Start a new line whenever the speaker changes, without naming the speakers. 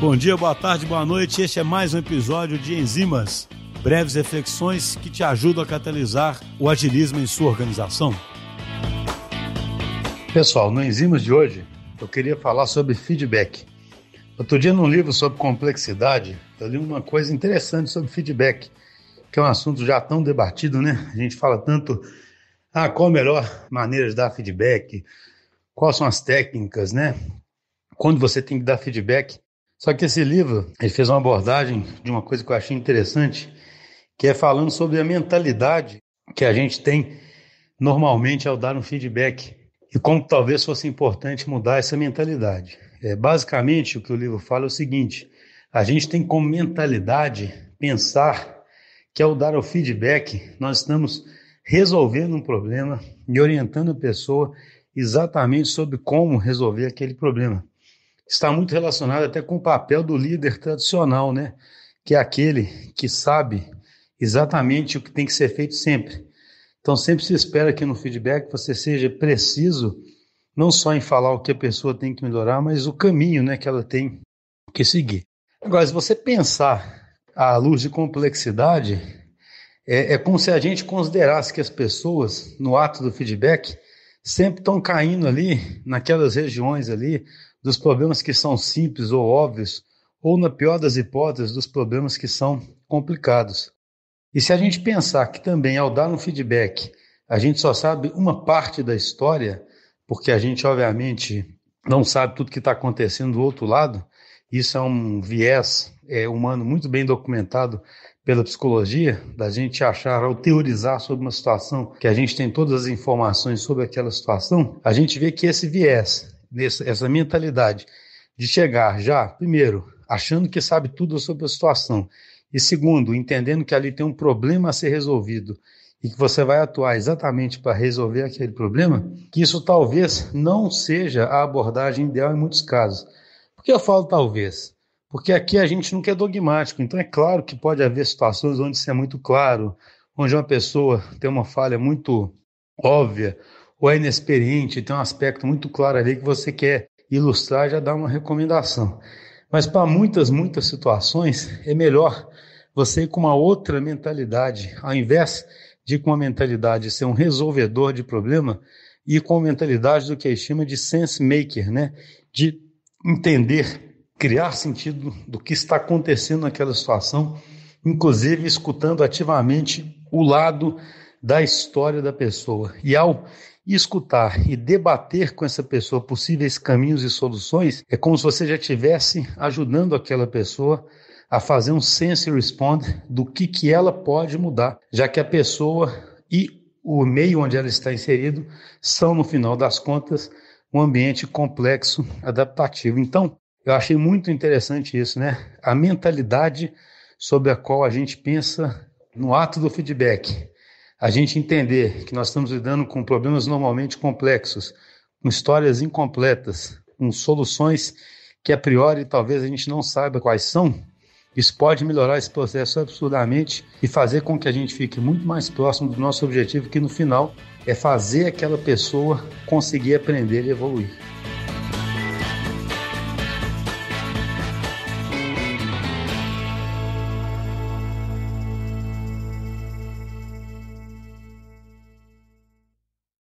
Bom dia, boa tarde, boa noite. Este é mais um episódio de Enzimas, breves reflexões que te ajudam a catalisar o agilismo em sua organização. Pessoal, no Enzimas de hoje, eu queria falar sobre feedback. Outro dia, num livro sobre complexidade, eu li uma coisa interessante sobre feedback, que é um assunto já tão debatido, né? A gente fala tanto, ah, qual a melhor maneira de dar feedback, quais são as técnicas, né? Quando você tem que dar feedback. Só que esse livro, ele fez uma abordagem de uma coisa que eu achei interessante, que é falando sobre a mentalidade que a gente tem normalmente ao dar um feedback e como talvez fosse importante mudar essa mentalidade. É, basicamente, o que o livro fala é o seguinte: a gente tem como mentalidade pensar que ao dar o feedback, nós estamos resolvendo um problema e orientando a pessoa exatamente sobre como resolver aquele problema está muito relacionado até com o papel do líder tradicional, né? Que é aquele que sabe exatamente o que tem que ser feito sempre. Então, sempre se espera que no feedback você seja preciso, não só em falar o que a pessoa tem que melhorar, mas o caminho né, que ela tem que seguir. Agora, se você pensar à luz de complexidade, é, é como se a gente considerasse que as pessoas, no ato do feedback, sempre estão caindo ali, naquelas regiões ali, dos problemas que são simples ou óbvios, ou, na pior das hipóteses, dos problemas que são complicados. E se a gente pensar que também, ao dar um feedback, a gente só sabe uma parte da história, porque a gente, obviamente, não sabe tudo que está acontecendo do outro lado, isso é um viés é, humano muito bem documentado pela psicologia, da gente achar, ao teorizar sobre uma situação, que a gente tem todas as informações sobre aquela situação, a gente vê que esse viés essa mentalidade de chegar já, primeiro, achando que sabe tudo sobre a situação, e segundo, entendendo que ali tem um problema a ser resolvido e que você vai atuar exatamente para resolver aquele problema, que isso talvez não seja a abordagem ideal em muitos casos. Por que eu falo talvez? Porque aqui a gente nunca é dogmático, então é claro que pode haver situações onde isso é muito claro, onde uma pessoa tem uma falha muito óbvia, ou é inexperiente, tem um aspecto muito claro ali que você quer ilustrar, já dá uma recomendação. Mas para muitas, muitas situações, é melhor você ir com uma outra mentalidade, ao invés de ir com uma mentalidade de ser um resolvedor de problema, ir com a mentalidade do que a gente chama de sense maker, né? de entender, criar sentido do que está acontecendo naquela situação, inclusive escutando ativamente o lado da história da pessoa. E ao escutar e debater com essa pessoa possíveis caminhos e soluções, é como se você já estivesse ajudando aquela pessoa a fazer um sense respond do que, que ela pode mudar, já que a pessoa e o meio onde ela está inserido são, no final das contas, um ambiente complexo, adaptativo. Então, eu achei muito interessante isso, né? A mentalidade sobre a qual a gente pensa no ato do feedback a gente entender que nós estamos lidando com problemas normalmente complexos, com histórias incompletas, com soluções que a priori talvez a gente não saiba quais são, isso pode melhorar esse processo absurdamente e fazer com que a gente fique muito mais próximo do nosso objetivo, que no final é fazer aquela pessoa conseguir aprender e evoluir.